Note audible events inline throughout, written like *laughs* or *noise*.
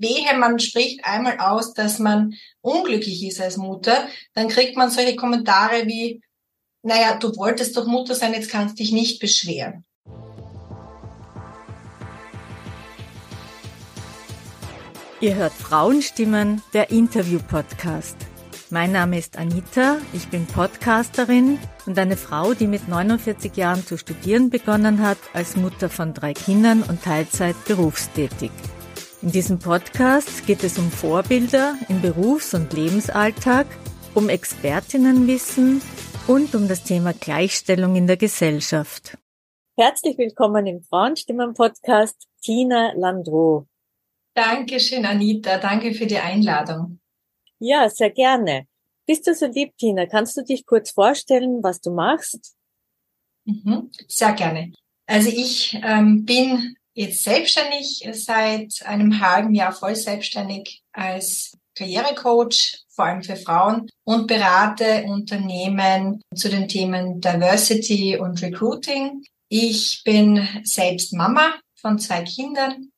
wehe, man spricht einmal aus, dass man unglücklich ist als Mutter, dann kriegt man solche Kommentare wie, naja, du wolltest doch Mutter sein, jetzt kannst dich nicht beschweren. Ihr hört Frauenstimmen, der Interview-Podcast. Mein Name ist Anita, ich bin Podcasterin und eine Frau, die mit 49 Jahren zu studieren begonnen hat, als Mutter von drei Kindern und Teilzeit berufstätig. In diesem Podcast geht es um Vorbilder im Berufs- und Lebensalltag, um Expertinnenwissen und um das Thema Gleichstellung in der Gesellschaft. Herzlich willkommen im Frauenstimmen-Podcast Tina Landreau. Dankeschön, Anita. Danke für die Einladung. Ja, sehr gerne. Bist du so lieb, Tina? Kannst du dich kurz vorstellen, was du machst? Mhm, sehr gerne. Also ich ähm, bin jetzt selbstständig seit einem halben Jahr voll selbstständig als Karrierecoach, vor allem für Frauen und berate Unternehmen zu den Themen Diversity und Recruiting. Ich bin selbst Mama von zwei Kindern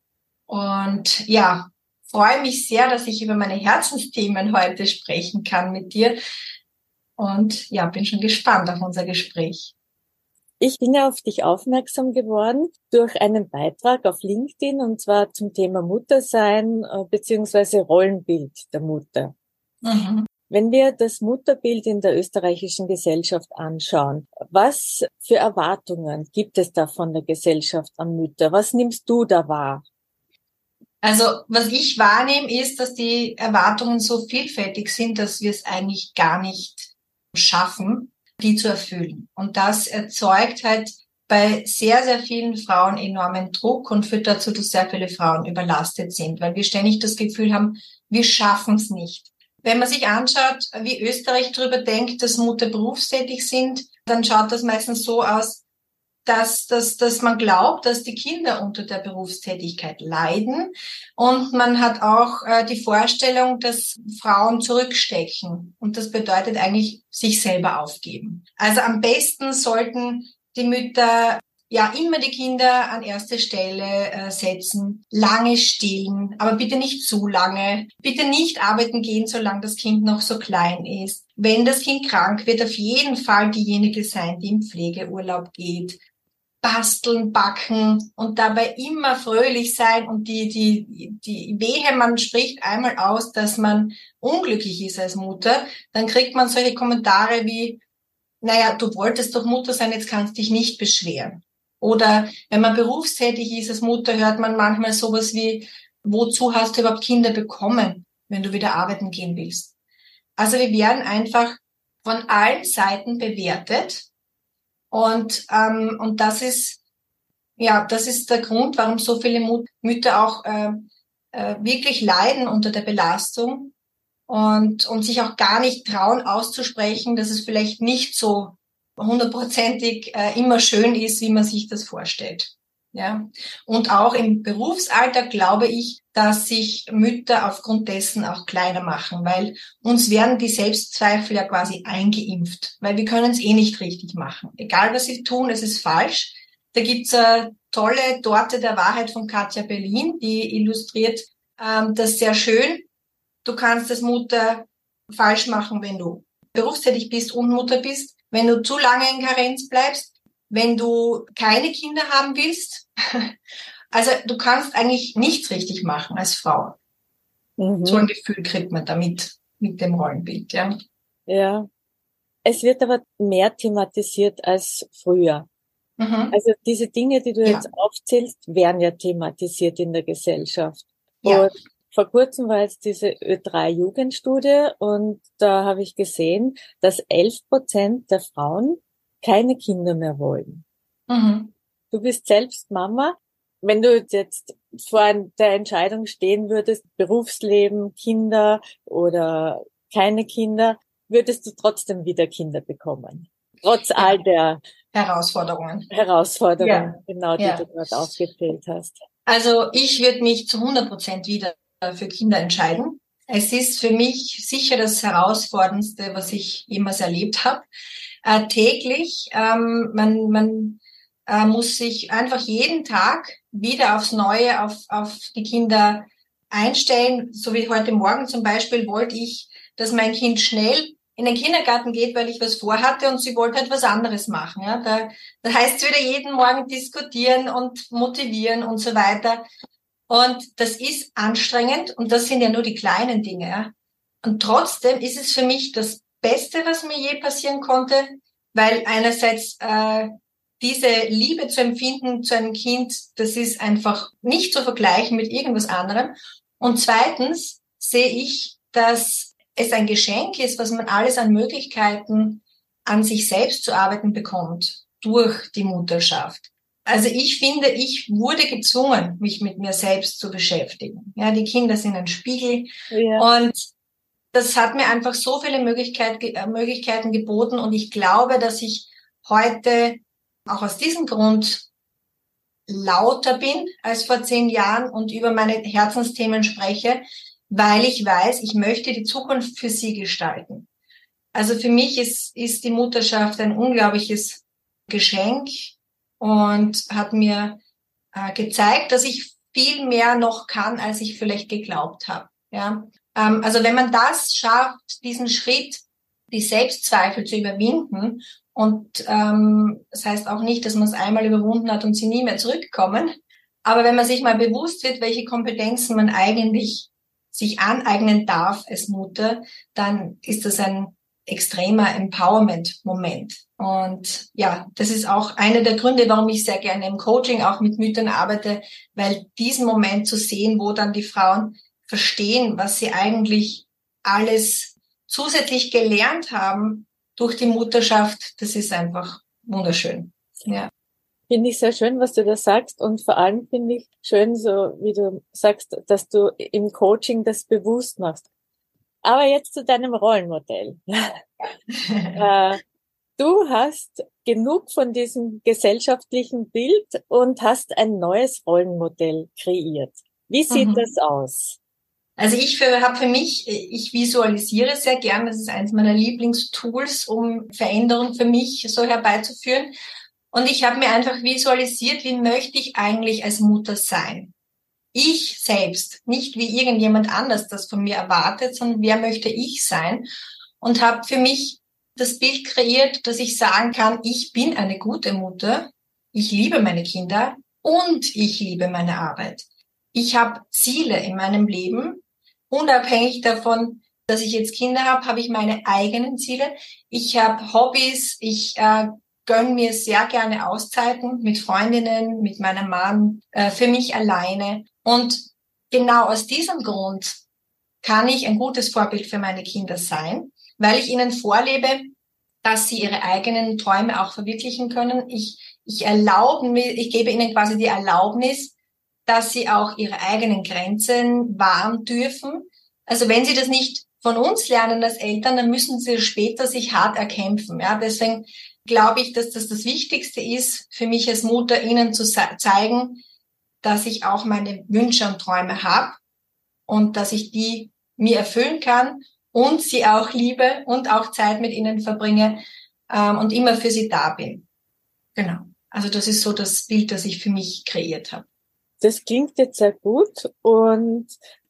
und ja, freue mich sehr, dass ich über meine Herzensthemen heute sprechen kann mit dir und ja, bin schon gespannt auf unser Gespräch. Ich bin ja auf dich aufmerksam geworden durch einen Beitrag auf LinkedIn und zwar zum Thema Muttersein äh, beziehungsweise Rollenbild der Mutter. Mhm. Wenn wir das Mutterbild in der österreichischen Gesellschaft anschauen, was für Erwartungen gibt es da von der Gesellschaft an Mütter? Was nimmst du da wahr? Also was ich wahrnehme, ist, dass die Erwartungen so vielfältig sind, dass wir es eigentlich gar nicht schaffen, die zu erfüllen. Und das erzeugt halt bei sehr, sehr vielen Frauen enormen Druck und führt dazu, dass sehr viele Frauen überlastet sind, weil wir ständig das Gefühl haben, wir schaffen es nicht. Wenn man sich anschaut, wie Österreich darüber denkt, dass Mutter berufstätig sind, dann schaut das meistens so aus, dass, dass, dass man glaubt, dass die Kinder unter der Berufstätigkeit leiden. Und man hat auch äh, die Vorstellung, dass Frauen zurückstecken. Und das bedeutet eigentlich sich selber aufgeben. Also am besten sollten die Mütter ja immer die Kinder an erste Stelle äh, setzen, lange stillen, aber bitte nicht zu lange, bitte nicht arbeiten gehen, solange das Kind noch so klein ist. Wenn das Kind krank wird, auf jeden Fall diejenige sein, die im Pflegeurlaub geht basteln, backen und dabei immer fröhlich sein und die, die, die Wehe, man spricht einmal aus, dass man unglücklich ist als Mutter, dann kriegt man solche Kommentare wie, naja, du wolltest doch Mutter sein, jetzt kannst dich nicht beschweren. Oder wenn man berufstätig ist als Mutter, hört man manchmal sowas wie, wozu hast du überhaupt Kinder bekommen, wenn du wieder arbeiten gehen willst? Also wir werden einfach von allen Seiten bewertet und, ähm, und das ist, ja, das ist der Grund, warum so viele Mut Mütter auch äh, äh, wirklich leiden unter der Belastung und, und sich auch gar nicht trauen auszusprechen, dass es vielleicht nicht so hundertprozentig äh, immer schön ist, wie man sich das vorstellt. Ja. Und auch im Berufsalter glaube ich, dass sich Mütter aufgrund dessen auch kleiner machen, weil uns werden die Selbstzweifel ja quasi eingeimpft, weil wir können es eh nicht richtig machen. Egal was sie tun, es ist falsch. Da gibt's eine tolle Torte der Wahrheit von Katja Berlin, die illustriert ähm, das sehr schön. Du kannst das Mutter falsch machen, wenn du berufstätig bist und Mutter bist. Wenn du zu lange in Karenz bleibst, wenn du keine Kinder haben willst. *laughs* Also du kannst eigentlich nichts richtig machen als Frau. Mhm. So ein Gefühl kriegt man damit mit dem Rollenbild, ja. Ja. Es wird aber mehr thematisiert als früher. Mhm. Also diese Dinge, die du ja. jetzt aufzählst, werden ja thematisiert in der Gesellschaft. Ja. Und vor kurzem war jetzt diese Ö3-Jugendstudie und da habe ich gesehen, dass 11 Prozent der Frauen keine Kinder mehr wollen. Mhm. Du bist selbst Mama. Wenn du jetzt vor der Entscheidung stehen würdest, Berufsleben, Kinder oder keine Kinder, würdest du trotzdem wieder Kinder bekommen. Trotz ja. all der Herausforderungen. Herausforderungen, ja. genau, die ja. du gerade aufgezählt hast. Also ich würde mich zu 100 Prozent wieder für Kinder entscheiden. Es ist für mich sicher das Herausforderndste, was ich jemals erlebt habe äh, täglich. Ähm, man man äh, muss sich einfach jeden Tag wieder aufs Neue auf, auf die Kinder einstellen, so wie heute Morgen zum Beispiel wollte ich, dass mein Kind schnell in den Kindergarten geht, weil ich was vorhatte und sie wollte halt anderes machen. Ja, da, da heißt es wieder jeden Morgen diskutieren und motivieren und so weiter. Und das ist anstrengend und das sind ja nur die kleinen Dinge. Ja. Und trotzdem ist es für mich das Beste, was mir je passieren konnte, weil einerseits äh, diese Liebe zu empfinden zu einem Kind, das ist einfach nicht zu vergleichen mit irgendwas anderem. Und zweitens sehe ich, dass es ein Geschenk ist, was man alles an Möglichkeiten an sich selbst zu arbeiten bekommt durch die Mutterschaft. Also ich finde, ich wurde gezwungen, mich mit mir selbst zu beschäftigen. Ja, die Kinder sind ein Spiegel ja. und das hat mir einfach so viele Möglichkeit, äh, Möglichkeiten geboten und ich glaube, dass ich heute auch aus diesem Grund lauter bin als vor zehn Jahren und über meine Herzensthemen spreche, weil ich weiß, ich möchte die Zukunft für sie gestalten. Also für mich ist, ist die Mutterschaft ein unglaubliches Geschenk und hat mir äh, gezeigt, dass ich viel mehr noch kann, als ich vielleicht geglaubt habe. Ja, ähm, also wenn man das schafft, diesen Schritt, die Selbstzweifel zu überwinden und ähm, das heißt auch nicht, dass man es einmal überwunden hat und sie nie mehr zurückkommen. Aber wenn man sich mal bewusst wird, welche Kompetenzen man eigentlich sich aneignen darf als Mutter, dann ist das ein extremer Empowerment-Moment. Und ja, das ist auch einer der Gründe, warum ich sehr gerne im Coaching auch mit Müttern arbeite, weil diesen Moment zu sehen, wo dann die Frauen verstehen, was sie eigentlich alles zusätzlich gelernt haben durch die Mutterschaft, das ist einfach wunderschön. Ja. Finde ich sehr schön, was du da sagst und vor allem finde ich schön, so wie du sagst, dass du im Coaching das bewusst machst. Aber jetzt zu deinem Rollenmodell. *laughs* äh, du hast genug von diesem gesellschaftlichen Bild und hast ein neues Rollenmodell kreiert. Wie sieht mhm. das aus? Also ich habe für mich, ich visualisiere sehr gern, das ist eines meiner Lieblingstools, um Veränderungen für mich so herbeizuführen. Und ich habe mir einfach visualisiert, wie möchte ich eigentlich als Mutter sein? Ich selbst, nicht wie irgendjemand anders das von mir erwartet, sondern wer möchte ich sein? Und habe für mich das Bild kreiert, dass ich sagen kann, ich bin eine gute Mutter, ich liebe meine Kinder und ich liebe meine Arbeit. Ich habe Ziele in meinem Leben, unabhängig davon, dass ich jetzt Kinder habe, habe ich meine eigenen Ziele. Ich habe Hobbys, ich äh, gönne mir sehr gerne Auszeiten mit Freundinnen, mit meinem Mann, äh, für mich alleine. Und genau aus diesem Grund kann ich ein gutes Vorbild für meine Kinder sein, weil ich ihnen vorlebe, dass sie ihre eigenen Träume auch verwirklichen können. Ich, ich erlaube mir, ich gebe ihnen quasi die Erlaubnis, dass sie auch ihre eigenen Grenzen wahren dürfen. Also wenn sie das nicht von uns lernen als Eltern, dann müssen sie später sich hart erkämpfen. Ja, deswegen glaube ich, dass das das Wichtigste ist für mich als Mutter, ihnen zu zeigen, dass ich auch meine Wünsche und Träume habe und dass ich die mir erfüllen kann und sie auch liebe und auch Zeit mit ihnen verbringe ähm, und immer für sie da bin. Genau. Also das ist so das Bild, das ich für mich kreiert habe. Das klingt jetzt sehr gut. Und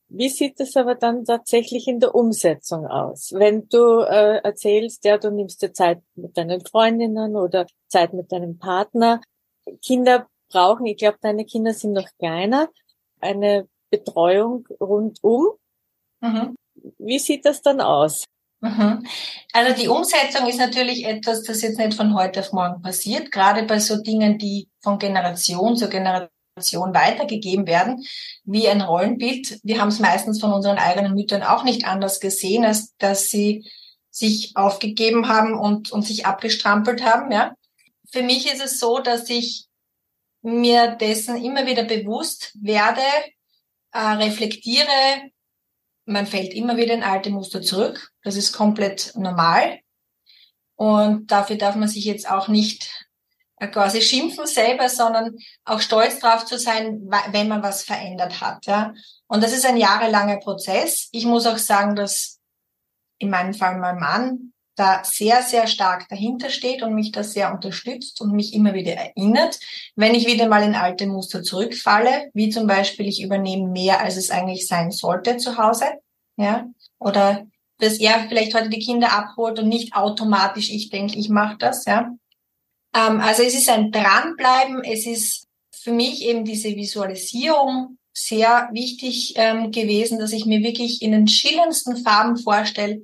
wie sieht es aber dann tatsächlich in der Umsetzung aus? Wenn du äh, erzählst, ja, du nimmst dir Zeit mit deinen Freundinnen oder Zeit mit deinem Partner. Kinder brauchen, ich glaube, deine Kinder sind noch kleiner, eine Betreuung rundum. Mhm. Wie sieht das dann aus? Mhm. Also die Umsetzung ist natürlich etwas, das jetzt nicht von heute auf morgen passiert, gerade bei so Dingen, die von Generation zu Generation weitergegeben werden, wie ein Rollenbild. Wir haben es meistens von unseren eigenen Müttern auch nicht anders gesehen, als dass sie sich aufgegeben haben und, und sich abgestrampelt haben. Ja. Für mich ist es so, dass ich mir dessen immer wieder bewusst werde, äh, reflektiere, man fällt immer wieder in alte Muster zurück. Das ist komplett normal. Und dafür darf man sich jetzt auch nicht quasi schimpfen selber, sondern auch stolz drauf zu sein, wenn man was verändert hat. Ja. Und das ist ein jahrelanger Prozess. Ich muss auch sagen, dass in meinem Fall mein Mann da sehr, sehr stark dahinter steht und mich da sehr unterstützt und mich immer wieder erinnert, wenn ich wieder mal in alte Muster zurückfalle, wie zum Beispiel ich übernehme mehr, als es eigentlich sein sollte zu Hause, ja, oder dass er vielleicht heute die Kinder abholt und nicht automatisch ich denke, ich mache das, ja. Ähm, also es ist ein Dranbleiben, es ist für mich eben diese Visualisierung sehr wichtig ähm, gewesen, dass ich mir wirklich in den schillerndsten Farben vorstelle,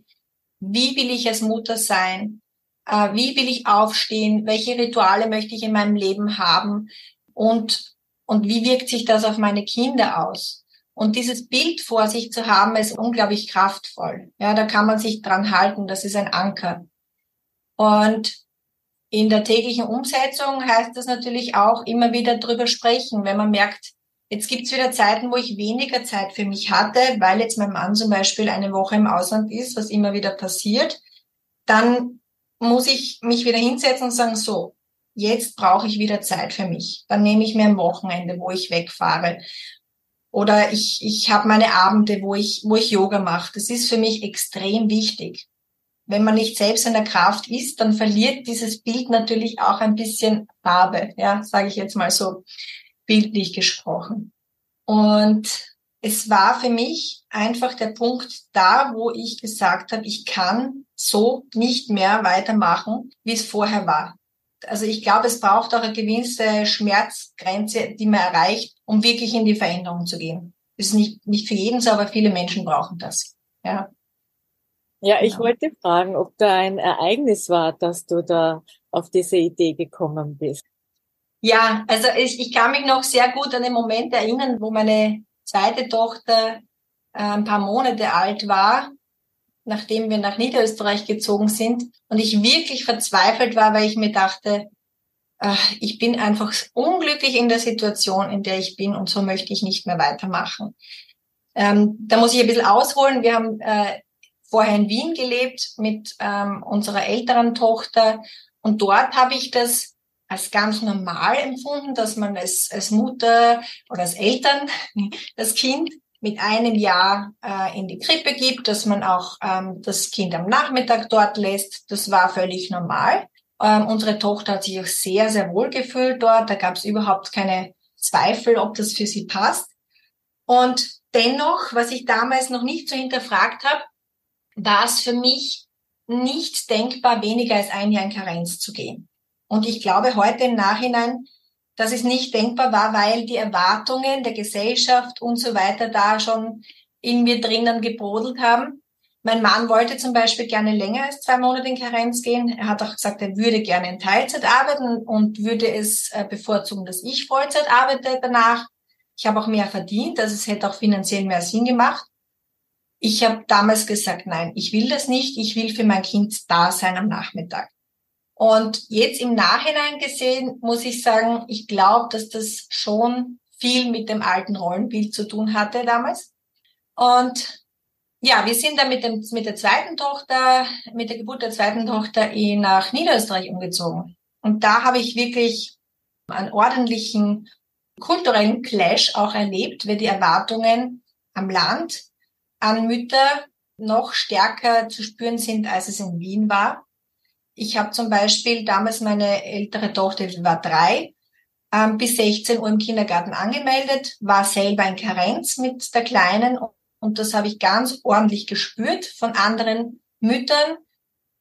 wie will ich als Mutter sein? Äh, wie will ich aufstehen? Welche Rituale möchte ich in meinem Leben haben? Und, und wie wirkt sich das auf meine Kinder aus? Und dieses Bild vor sich zu haben, ist unglaublich kraftvoll. Ja, da kann man sich dran halten. Das ist ein Anker. Und in der täglichen Umsetzung heißt das natürlich auch immer wieder drüber sprechen, wenn man merkt, Jetzt gibt's wieder Zeiten, wo ich weniger Zeit für mich hatte, weil jetzt mein Mann zum Beispiel eine Woche im Ausland ist, was immer wieder passiert. Dann muss ich mich wieder hinsetzen und sagen, so, jetzt brauche ich wieder Zeit für mich. Dann nehme ich mir ein Wochenende, wo ich wegfahre. Oder ich, ich habe meine Abende, wo ich, wo ich Yoga mache. Das ist für mich extrem wichtig. Wenn man nicht selbst in der Kraft ist, dann verliert dieses Bild natürlich auch ein bisschen Farbe, ja, sage ich jetzt mal so bildlich gesprochen. Und es war für mich einfach der Punkt da, wo ich gesagt habe, ich kann so nicht mehr weitermachen, wie es vorher war. Also ich glaube, es braucht auch eine gewisse Schmerzgrenze, die man erreicht, um wirklich in die Veränderung zu gehen. Das ist nicht, nicht für jeden so, aber viele Menschen brauchen das. Ja. Ja, ich genau. wollte fragen, ob da ein Ereignis war, dass du da auf diese Idee gekommen bist. Ja, also ich, ich kann mich noch sehr gut an den Moment erinnern, wo meine zweite Tochter äh, ein paar Monate alt war, nachdem wir nach Niederösterreich gezogen sind und ich wirklich verzweifelt war, weil ich mir dachte, ich bin einfach unglücklich in der Situation, in der ich bin und so möchte ich nicht mehr weitermachen. Ähm, da muss ich ein bisschen ausholen. Wir haben äh, vorher in Wien gelebt mit ähm, unserer älteren Tochter und dort habe ich das als ganz normal empfunden, dass man als, als Mutter oder als Eltern *laughs* das Kind mit einem Jahr äh, in die Krippe gibt, dass man auch ähm, das Kind am Nachmittag dort lässt. Das war völlig normal. Ähm, unsere Tochter hat sich auch sehr, sehr wohl gefühlt dort. Da gab es überhaupt keine Zweifel, ob das für sie passt. Und dennoch, was ich damals noch nicht so hinterfragt habe, war es für mich nicht denkbar, weniger als ein Jahr in Karenz zu gehen. Und ich glaube heute im Nachhinein, dass es nicht denkbar war, weil die Erwartungen der Gesellschaft und so weiter da schon in mir drinnen gebrodelt haben. Mein Mann wollte zum Beispiel gerne länger als zwei Monate in Karenz gehen. Er hat auch gesagt, er würde gerne in Teilzeit arbeiten und würde es äh, bevorzugen, dass ich Vollzeit arbeite danach. Ich habe auch mehr verdient, also es hätte auch finanziell mehr Sinn gemacht. Ich habe damals gesagt, nein, ich will das nicht. Ich will für mein Kind da sein am Nachmittag. Und jetzt im Nachhinein gesehen muss ich sagen, ich glaube, dass das schon viel mit dem alten Rollenbild zu tun hatte damals. Und ja, wir sind dann mit, dem, mit der zweiten Tochter, mit der Geburt der zweiten Tochter nach Niederösterreich umgezogen. Und da habe ich wirklich einen ordentlichen kulturellen Clash auch erlebt, weil die Erwartungen am Land an Mütter noch stärker zu spüren sind, als es in Wien war. Ich habe zum Beispiel damals meine ältere Tochter, die war drei, ähm, bis 16 Uhr im Kindergarten angemeldet, war selber in Karenz mit der Kleinen und das habe ich ganz ordentlich gespürt von anderen Müttern,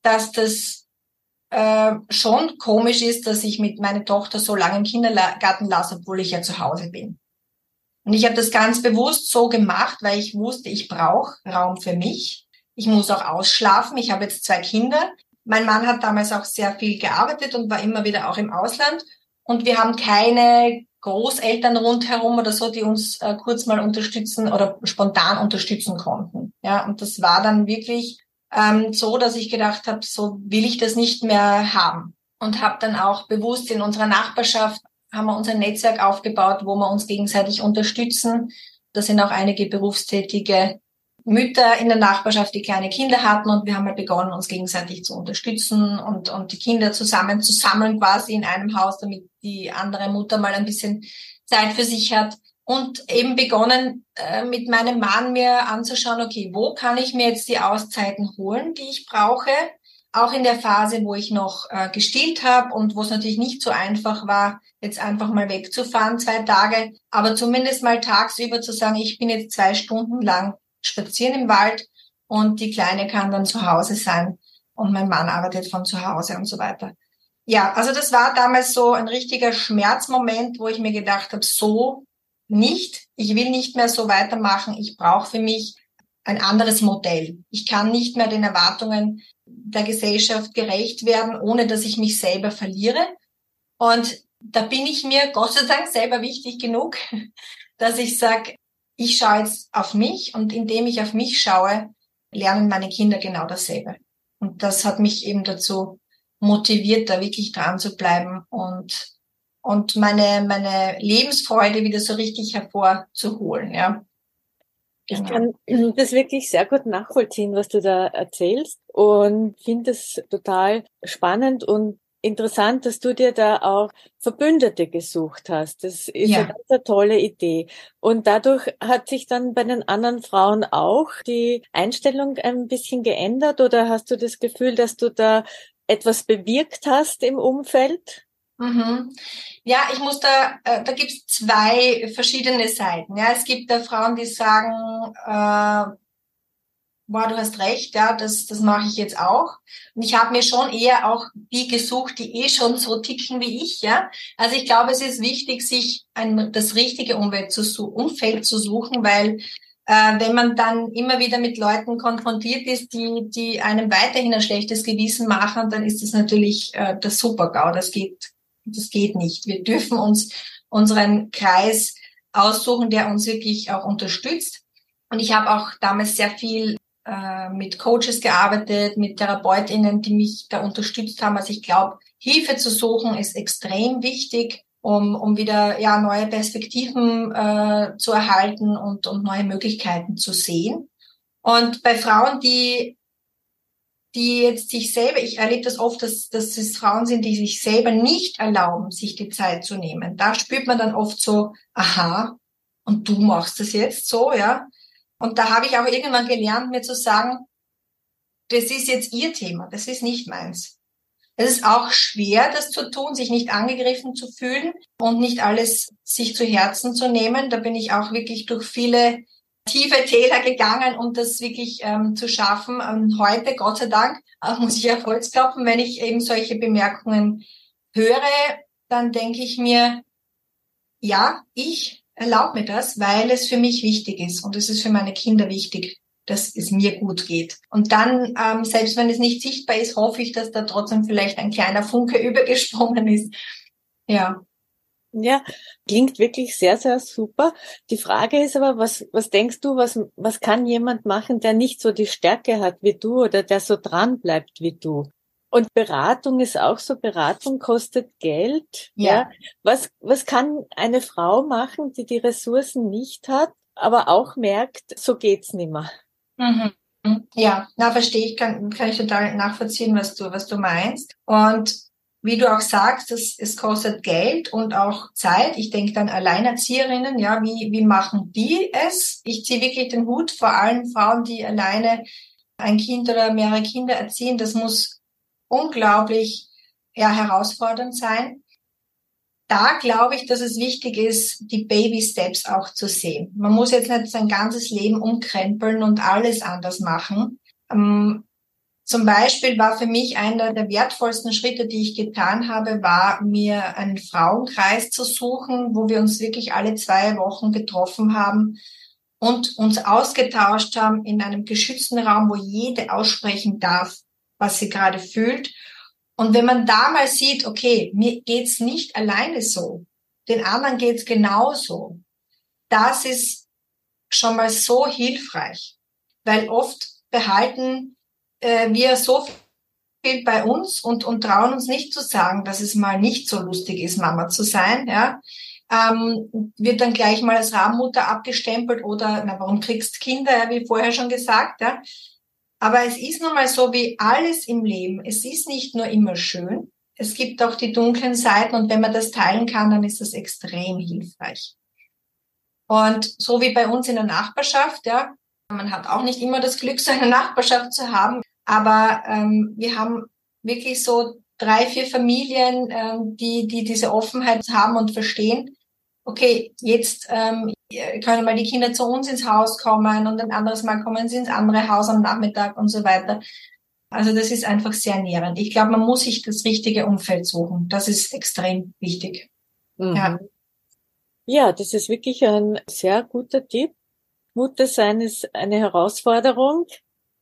dass das äh, schon komisch ist, dass ich mit meiner Tochter so lange im Kindergarten lasse, obwohl ich ja zu Hause bin. Und ich habe das ganz bewusst so gemacht, weil ich wusste, ich brauche Raum für mich. Ich muss auch ausschlafen. Ich habe jetzt zwei Kinder. Mein Mann hat damals auch sehr viel gearbeitet und war immer wieder auch im Ausland. Und wir haben keine Großeltern rundherum oder so, die uns äh, kurz mal unterstützen oder spontan unterstützen konnten. Ja, und das war dann wirklich ähm, so, dass ich gedacht habe, so will ich das nicht mehr haben. Und habe dann auch bewusst in unserer Nachbarschaft haben wir unser Netzwerk aufgebaut, wo wir uns gegenseitig unterstützen. Da sind auch einige berufstätige Mütter in der Nachbarschaft, die kleine Kinder hatten und wir haben halt begonnen, uns gegenseitig zu unterstützen und, und die Kinder zusammen zu sammeln quasi in einem Haus, damit die andere Mutter mal ein bisschen Zeit für sich hat und eben begonnen äh, mit meinem Mann mir anzuschauen, okay, wo kann ich mir jetzt die Auszeiten holen, die ich brauche, auch in der Phase, wo ich noch äh, gestillt habe und wo es natürlich nicht so einfach war, jetzt einfach mal wegzufahren, zwei Tage, aber zumindest mal tagsüber zu sagen, ich bin jetzt zwei Stunden lang spazieren im Wald und die Kleine kann dann zu Hause sein und mein Mann arbeitet von zu Hause und so weiter. Ja, also das war damals so ein richtiger Schmerzmoment, wo ich mir gedacht habe, so nicht, ich will nicht mehr so weitermachen, ich brauche für mich ein anderes Modell. Ich kann nicht mehr den Erwartungen der Gesellschaft gerecht werden, ohne dass ich mich selber verliere. Und da bin ich mir Gott sei Dank selber wichtig genug, *laughs* dass ich sage, ich schaue jetzt auf mich und indem ich auf mich schaue, lernen meine Kinder genau dasselbe. Und das hat mich eben dazu motiviert, da wirklich dran zu bleiben und, und meine, meine Lebensfreude wieder so richtig hervorzuholen, ja. Ich genau. kann das wirklich sehr gut nachvollziehen, was du da erzählst und finde es total spannend und interessant, dass du dir da auch Verbündete gesucht hast. Das ist ja. eine ganz tolle Idee. Und dadurch hat sich dann bei den anderen Frauen auch die Einstellung ein bisschen geändert oder hast du das Gefühl, dass du da etwas bewirkt hast im Umfeld? Mhm. Ja, ich muss da, äh, da gibt's zwei verschiedene Seiten. Ja, es gibt da Frauen, die sagen, äh, boah, du hast recht, ja, das, das mache ich jetzt auch. Und ich habe mir schon eher auch die gesucht, die eh schon so ticken wie ich, ja. Also ich glaube, es ist wichtig, sich ein, das richtige Umwelt zu, Umfeld zu suchen, weil äh, wenn man dann immer wieder mit Leuten konfrontiert ist, die, die einem weiterhin ein schlechtes Gewissen machen, dann ist das natürlich äh, das Super-GAU. Das geht das geht nicht. Wir dürfen uns unseren Kreis aussuchen, der uns wirklich auch unterstützt. Und ich habe auch damals sehr viel äh, mit Coaches gearbeitet, mit Therapeutinnen, die mich da unterstützt haben. Also ich glaube, Hilfe zu suchen ist extrem wichtig, um, um wieder ja neue Perspektiven äh, zu erhalten und, und neue Möglichkeiten zu sehen. Und bei Frauen, die die jetzt sich selber, ich erlebe das oft, dass, dass es Frauen sind, die sich selber nicht erlauben, sich die Zeit zu nehmen. Da spürt man dann oft so, aha, und du machst das jetzt so, ja. Und da habe ich auch irgendwann gelernt, mir zu sagen, das ist jetzt ihr Thema, das ist nicht meins. Es ist auch schwer, das zu tun, sich nicht angegriffen zu fühlen und nicht alles sich zu Herzen zu nehmen. Da bin ich auch wirklich durch viele tiefe Täler gegangen, um das wirklich ähm, zu schaffen. Und heute, Gott sei Dank, äh, muss ich auf Holz klopfen, wenn ich eben solche Bemerkungen höre, dann denke ich mir, ja, ich erlaube mir das, weil es für mich wichtig ist und es ist für meine Kinder wichtig, dass es mir gut geht. Und dann, ähm, selbst wenn es nicht sichtbar ist, hoffe ich, dass da trotzdem vielleicht ein kleiner Funke *laughs* übergesprungen ist. Ja. Ja, klingt wirklich sehr, sehr super. Die Frage ist aber, was, was denkst du, was, was kann jemand machen, der nicht so die Stärke hat wie du oder der so dran bleibt wie du? Und Beratung ist auch so, Beratung kostet Geld. Ja. ja. Was, was kann eine Frau machen, die die Ressourcen nicht hat, aber auch merkt, so geht's nimmer? Mhm. Ja, na verstehe ich, kann, kann ich total nachvollziehen, was du, was du meinst. Und wie du auch sagst, es, es kostet Geld und auch Zeit. Ich denke dann Alleinerzieherinnen, ja, wie, wie machen die es? Ich ziehe wirklich den Hut vor allen Frauen, die alleine ein Kind oder mehrere Kinder erziehen. Das muss unglaublich ja, herausfordernd sein. Da glaube ich, dass es wichtig ist, die Baby Steps auch zu sehen. Man muss jetzt nicht sein ganzes Leben umkrempeln und alles anders machen. Ähm, zum Beispiel war für mich einer der wertvollsten Schritte, die ich getan habe, war mir einen Frauenkreis zu suchen, wo wir uns wirklich alle zwei Wochen getroffen haben und uns ausgetauscht haben in einem geschützten Raum, wo jede aussprechen darf, was sie gerade fühlt. Und wenn man da mal sieht, okay, mir geht's nicht alleine so, den anderen geht's genauso, das ist schon mal so hilfreich, weil oft behalten äh, wir so viel bei uns und, und trauen uns nicht zu sagen, dass es mal nicht so lustig ist, Mama zu sein, ja. Ähm, wird dann gleich mal als Rahmenmutter abgestempelt oder, na, warum kriegst Kinder, ja, wie vorher schon gesagt, ja. Aber es ist nun mal so wie alles im Leben. Es ist nicht nur immer schön. Es gibt auch die dunklen Seiten und wenn man das teilen kann, dann ist das extrem hilfreich. Und so wie bei uns in der Nachbarschaft, ja, man hat auch nicht immer das Glück, *laughs* so eine Nachbarschaft zu haben. Aber ähm, wir haben wirklich so drei, vier Familien, ähm, die, die diese Offenheit haben und verstehen, okay, jetzt ähm, können mal die Kinder zu uns ins Haus kommen und ein anderes Mal kommen sie ins andere Haus am Nachmittag und so weiter. Also das ist einfach sehr nährend. Ich glaube, man muss sich das richtige Umfeld suchen. Das ist extrem wichtig. Mhm. Ja. ja, das ist wirklich ein sehr guter Tipp. Mutter sein ist eine Herausforderung.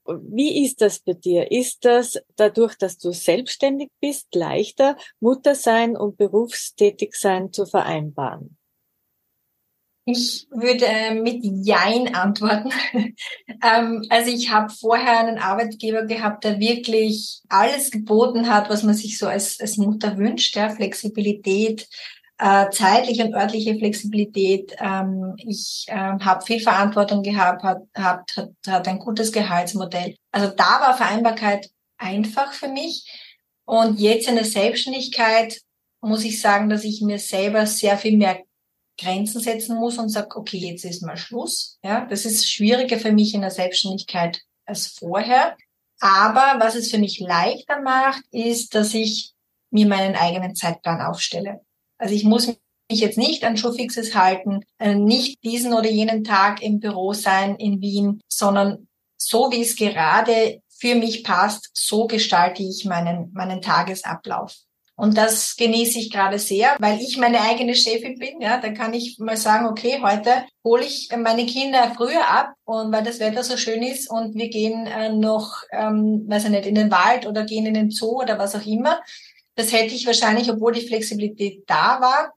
Wie ist das bei dir? Ist das dadurch, dass du selbstständig bist, leichter, Mutter sein und berufstätig sein zu vereinbaren? Ich würde äh, mit Jein antworten. *laughs* ähm, also ich habe vorher einen Arbeitgeber gehabt, der wirklich alles geboten hat, was man sich so als, als Mutter wünscht. Ja, Flexibilität, äh, zeitliche und örtliche Flexibilität. Ähm, ich äh, habe viel Verantwortung gehabt, hat, hat, hat, hat ein gutes Gehaltsmodell. Also da war Vereinbarkeit einfach für mich. Und jetzt in der Selbstständigkeit muss ich sagen, dass ich mir selber sehr viel mehr Grenzen setzen muss und sage, okay, jetzt ist mal Schluss. Ja, das ist schwieriger für mich in der Selbstständigkeit als vorher. Aber was es für mich leichter macht, ist, dass ich mir meinen eigenen Zeitplan aufstelle. Also ich muss mich jetzt nicht an Schuhfixes halten, äh, nicht diesen oder jenen Tag im Büro sein in Wien, sondern so wie es gerade für mich passt, so gestalte ich meinen, meinen Tagesablauf. Und das genieße ich gerade sehr, weil ich meine eigene Chefin bin. Ja, da kann ich mal sagen, okay, heute hole ich meine Kinder früher ab und weil das Wetter so schön ist und wir gehen äh, noch, ähm, weiß ich nicht, in den Wald oder gehen in den Zoo oder was auch immer. Das hätte ich wahrscheinlich, obwohl die Flexibilität da war,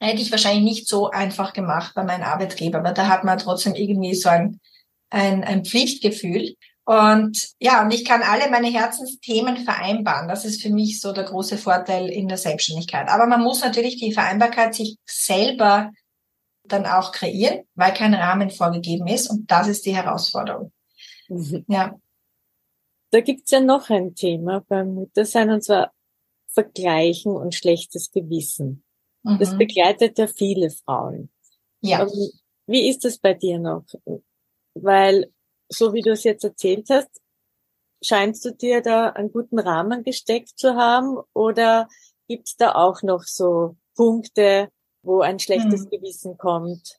hätte ich wahrscheinlich nicht so einfach gemacht bei meinem Arbeitgeber. Aber da hat man trotzdem irgendwie so ein, ein, ein Pflichtgefühl. Und ja, und ich kann alle meine Herzensthemen vereinbaren. Das ist für mich so der große Vorteil in der Selbstständigkeit. Aber man muss natürlich die Vereinbarkeit sich selber dann auch kreieren, weil kein Rahmen vorgegeben ist. Und das ist die Herausforderung. Mhm. Ja. Da gibt's ja noch ein Thema beim Muttersein, und zwar Vergleichen und schlechtes Gewissen. Mhm. Das begleitet ja viele Frauen. Ja. Wie ist das bei dir noch? Weil so wie du es jetzt erzählt hast, scheinst du dir da einen guten Rahmen gesteckt zu haben oder gibt es da auch noch so Punkte, wo ein schlechtes hm. Gewissen kommt?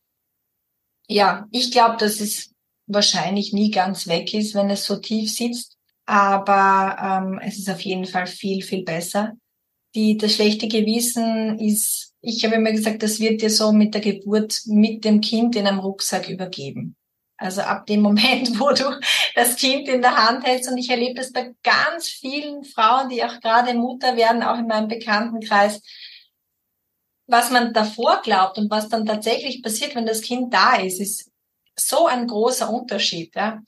Ja, ich glaube, dass es wahrscheinlich nie ganz weg ist, wenn es so tief sitzt. Aber ähm, es ist auf jeden Fall viel, viel besser. Die, das schlechte Gewissen ist, ich habe immer gesagt, das wird dir so mit der Geburt mit dem Kind in einem Rucksack übergeben. Also ab dem Moment, wo du das Kind in der Hand hältst. Und ich erlebe das bei ganz vielen Frauen, die auch gerade Mutter werden, auch in meinem Bekanntenkreis. Was man davor glaubt und was dann tatsächlich passiert, wenn das Kind da ist, ist so ein großer Unterschied. Ja.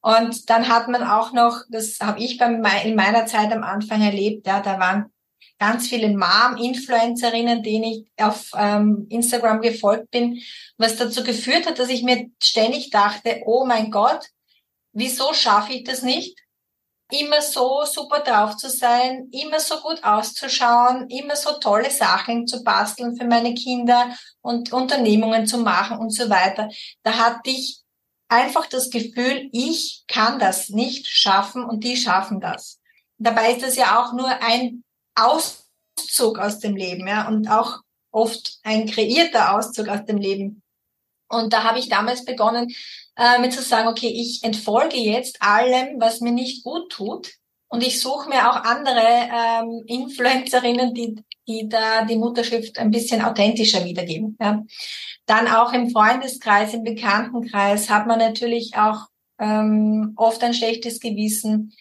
Und dann hat man auch noch, das habe ich in meiner Zeit am Anfang erlebt, ja, da waren ganz viele Mom-Influencerinnen, denen ich auf ähm, Instagram gefolgt bin, was dazu geführt hat, dass ich mir ständig dachte, oh mein Gott, wieso schaffe ich das nicht? Immer so super drauf zu sein, immer so gut auszuschauen, immer so tolle Sachen zu basteln für meine Kinder und Unternehmungen zu machen und so weiter. Da hatte ich einfach das Gefühl, ich kann das nicht schaffen und die schaffen das. Dabei ist das ja auch nur ein Auszug aus dem Leben, ja, und auch oft ein kreierter Auszug aus dem Leben. Und da habe ich damals begonnen, äh, mit zu sagen, okay, ich entfolge jetzt allem, was mir nicht gut tut. Und ich suche mir auch andere ähm, Influencerinnen, die, die da die Mutterschrift ein bisschen authentischer wiedergeben. Ja. Dann auch im Freundeskreis, im Bekanntenkreis hat man natürlich auch ähm, oft ein schlechtes Gewissen.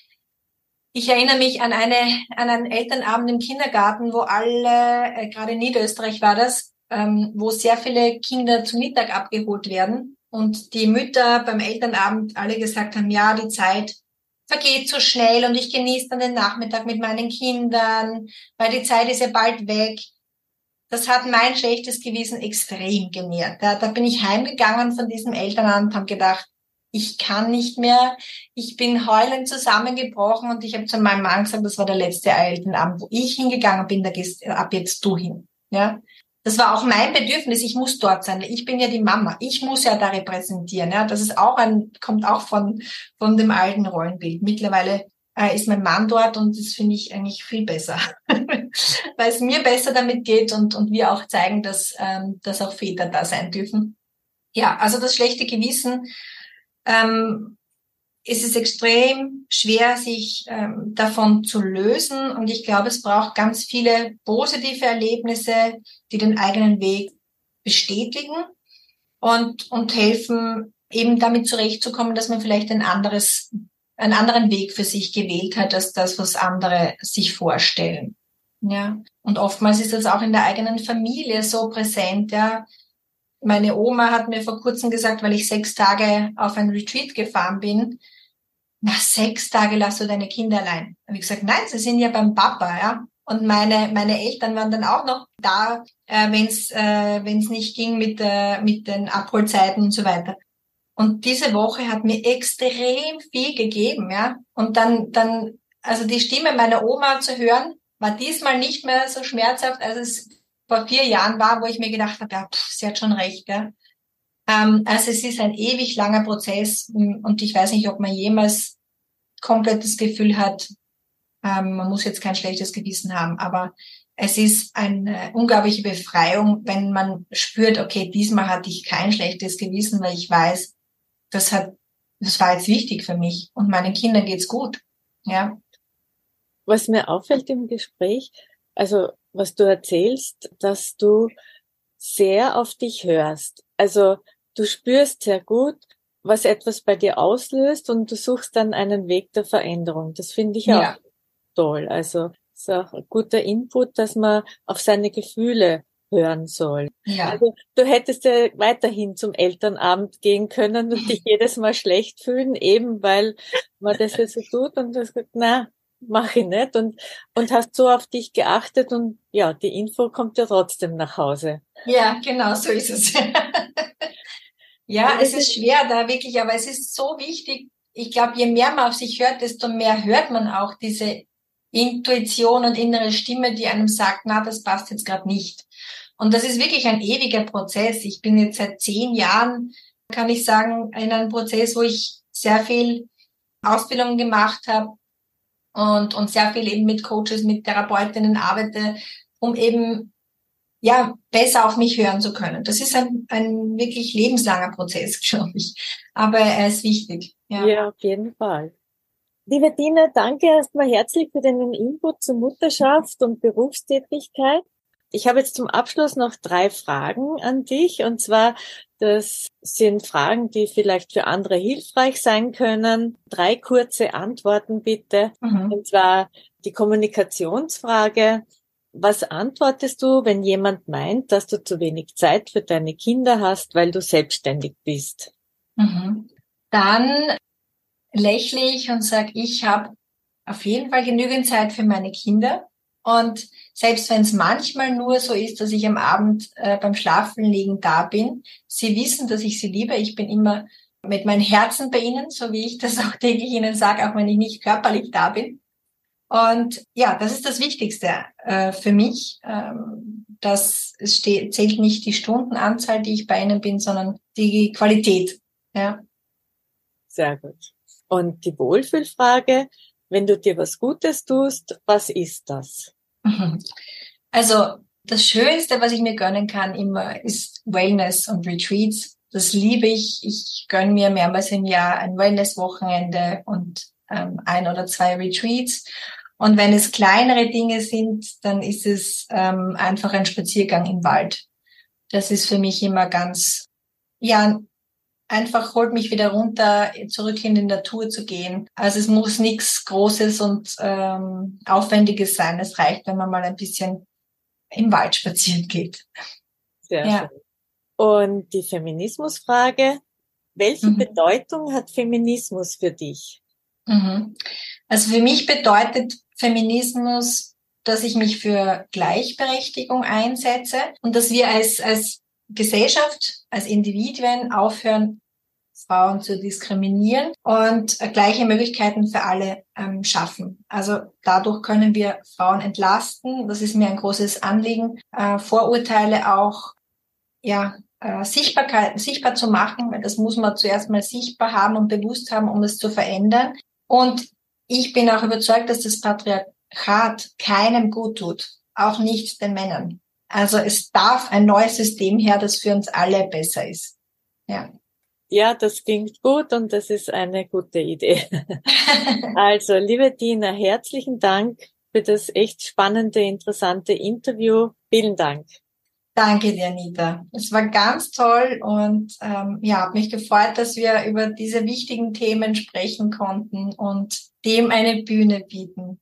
Ich erinnere mich an, eine, an einen Elternabend im Kindergarten, wo alle, äh, gerade in Niederösterreich war das, ähm, wo sehr viele Kinder zu Mittag abgeholt werden und die Mütter beim Elternabend alle gesagt haben, ja, die Zeit vergeht so schnell und ich genieße dann den Nachmittag mit meinen Kindern, weil die Zeit ist ja bald weg. Das hat mein schlechtes Gewissen extrem genährt. Da, da bin ich heimgegangen von diesem Elternabend und habe gedacht, ich kann nicht mehr, ich bin heulend zusammengebrochen und ich habe zu meinem Mann gesagt, das war der letzte Elternabend, wo ich hingegangen bin, da gehst ab jetzt du hin. Ja, das war auch mein Bedürfnis, ich muss dort sein. Ich bin ja die Mama. Ich muss ja da repräsentieren. Ja, das ist auch ein, kommt auch von, von dem alten Rollenbild. Mittlerweile äh, ist mein Mann dort und das finde ich eigentlich viel besser, *laughs* weil es mir besser damit geht und, und wir auch zeigen, dass, ähm, dass auch Väter da sein dürfen. Ja, also das schlechte Gewissen, ähm, ist es extrem schwer, sich ähm, davon zu lösen. Und ich glaube, es braucht ganz viele positive Erlebnisse, die den eigenen Weg bestätigen und, und helfen, eben damit zurechtzukommen, dass man vielleicht ein anderes, einen anderen Weg für sich gewählt hat, als das, was andere sich vorstellen. Ja. Und oftmals ist das auch in der eigenen Familie so präsent, ja. Meine Oma hat mir vor kurzem gesagt, weil ich sechs Tage auf ein Retreat gefahren bin, nach sechs Tage lass du deine Kinder allein. Habe ich gesagt, nein, sie sind ja beim Papa, ja. Und meine, meine Eltern waren dann auch noch da, äh, wenn es äh, wenn's nicht ging mit, äh, mit den Abholzeiten und so weiter. Und diese Woche hat mir extrem viel gegeben, ja. Und dann, dann, also die Stimme meiner Oma zu hören, war diesmal nicht mehr so schmerzhaft, als es vor vier Jahren war, wo ich mir gedacht habe, ja, pff, sie hat schon recht, ja. Ähm, also es ist ein ewig langer Prozess und ich weiß nicht, ob man jemals komplett das Gefühl hat, ähm, man muss jetzt kein schlechtes Gewissen haben, aber es ist eine unglaubliche Befreiung, wenn man spürt, okay, diesmal hatte ich kein schlechtes Gewissen, weil ich weiß, das hat, das war jetzt wichtig für mich und meinen Kindern geht's gut, ja. Was mir auffällt im Gespräch, also was du erzählst, dass du sehr auf dich hörst. Also du spürst sehr gut, was etwas bei dir auslöst und du suchst dann einen Weg der Veränderung. Das finde ich ja. auch toll. Also ist auch ein guter Input, dass man auf seine Gefühle hören soll. Ja. Also, du hättest ja weiterhin zum Elternabend gehen können und dich *laughs* jedes Mal schlecht fühlen, eben weil man das ja so tut und das sagt, na, mach ich nicht und, und hast so auf dich geachtet und ja, die Info kommt ja trotzdem nach Hause. Ja, genau, so ist es. *laughs* ja, es ist schwer da wirklich, aber es ist so wichtig. Ich glaube, je mehr man auf sich hört, desto mehr hört man auch diese Intuition und innere Stimme, die einem sagt, na, das passt jetzt gerade nicht. Und das ist wirklich ein ewiger Prozess. Ich bin jetzt seit zehn Jahren, kann ich sagen, in einem Prozess, wo ich sehr viel Ausbildung gemacht habe, und, und sehr viel eben mit Coaches, mit Therapeutinnen arbeite, um eben ja besser auf mich hören zu können. Das ist ein, ein wirklich lebenslanger Prozess, *laughs* glaube ich. Aber er ist wichtig. Ja. ja, auf jeden Fall. Liebe Dina, danke erstmal herzlich für deinen Input zur Mutterschaft und Berufstätigkeit. Ich habe jetzt zum Abschluss noch drei Fragen an dich. Und zwar, das sind Fragen, die vielleicht für andere hilfreich sein können. Drei kurze Antworten bitte. Mhm. Und zwar die Kommunikationsfrage. Was antwortest du, wenn jemand meint, dass du zu wenig Zeit für deine Kinder hast, weil du selbstständig bist? Mhm. Dann lächle ich und sage, ich habe auf jeden Fall genügend Zeit für meine Kinder. Und selbst wenn es manchmal nur so ist, dass ich am Abend äh, beim Schlafen liegen da bin, sie wissen, dass ich sie liebe. Ich bin immer mit meinem Herzen bei ihnen, so wie ich das *laughs* auch täglich ihnen sage, auch wenn ich nicht körperlich da bin. Und ja, das ist das Wichtigste äh, für mich. Ähm, das zählt nicht die Stundenanzahl, die ich bei ihnen bin, sondern die Qualität. Ja. Sehr gut. Und die Wohlfühlfrage, wenn du dir was Gutes tust, was ist das? Also das Schönste, was ich mir gönnen kann, immer ist Wellness und Retreats. Das liebe ich. Ich gönne mir mehrmals im Jahr ein Wellness-Wochenende und ähm, ein oder zwei Retreats. Und wenn es kleinere Dinge sind, dann ist es ähm, einfach ein Spaziergang im Wald. Das ist für mich immer ganz, ja, einfach holt mich wieder runter, zurück in die Natur zu gehen. Also es muss nichts Großes und ähm, Aufwendiges sein. Es reicht, wenn man mal ein bisschen im Wald spazieren geht. Sehr ja. schön. Und die Feminismusfrage. Welche mhm. Bedeutung hat Feminismus für dich? Mhm. Also für mich bedeutet Feminismus, dass ich mich für Gleichberechtigung einsetze und dass wir als, als Gesellschaft, als Individuen aufhören, Frauen zu diskriminieren und äh, gleiche Möglichkeiten für alle ähm, schaffen. Also dadurch können wir Frauen entlasten. Das ist mir ein großes Anliegen. Äh, Vorurteile auch ja äh, Sichtbarkeit sichtbar zu machen, weil das muss man zuerst mal sichtbar haben und bewusst haben, um es zu verändern. Und ich bin auch überzeugt, dass das Patriarchat keinem gut tut, auch nicht den Männern. Also es darf ein neues System her, das für uns alle besser ist. Ja. Ja, das klingt gut und das ist eine gute Idee. *laughs* also, liebe Dina, herzlichen Dank für das echt spannende, interessante Interview. Vielen Dank. Danke dir, Anita. Es war ganz toll und ähm, ja, hat mich gefreut, dass wir über diese wichtigen Themen sprechen konnten und dem eine Bühne bieten.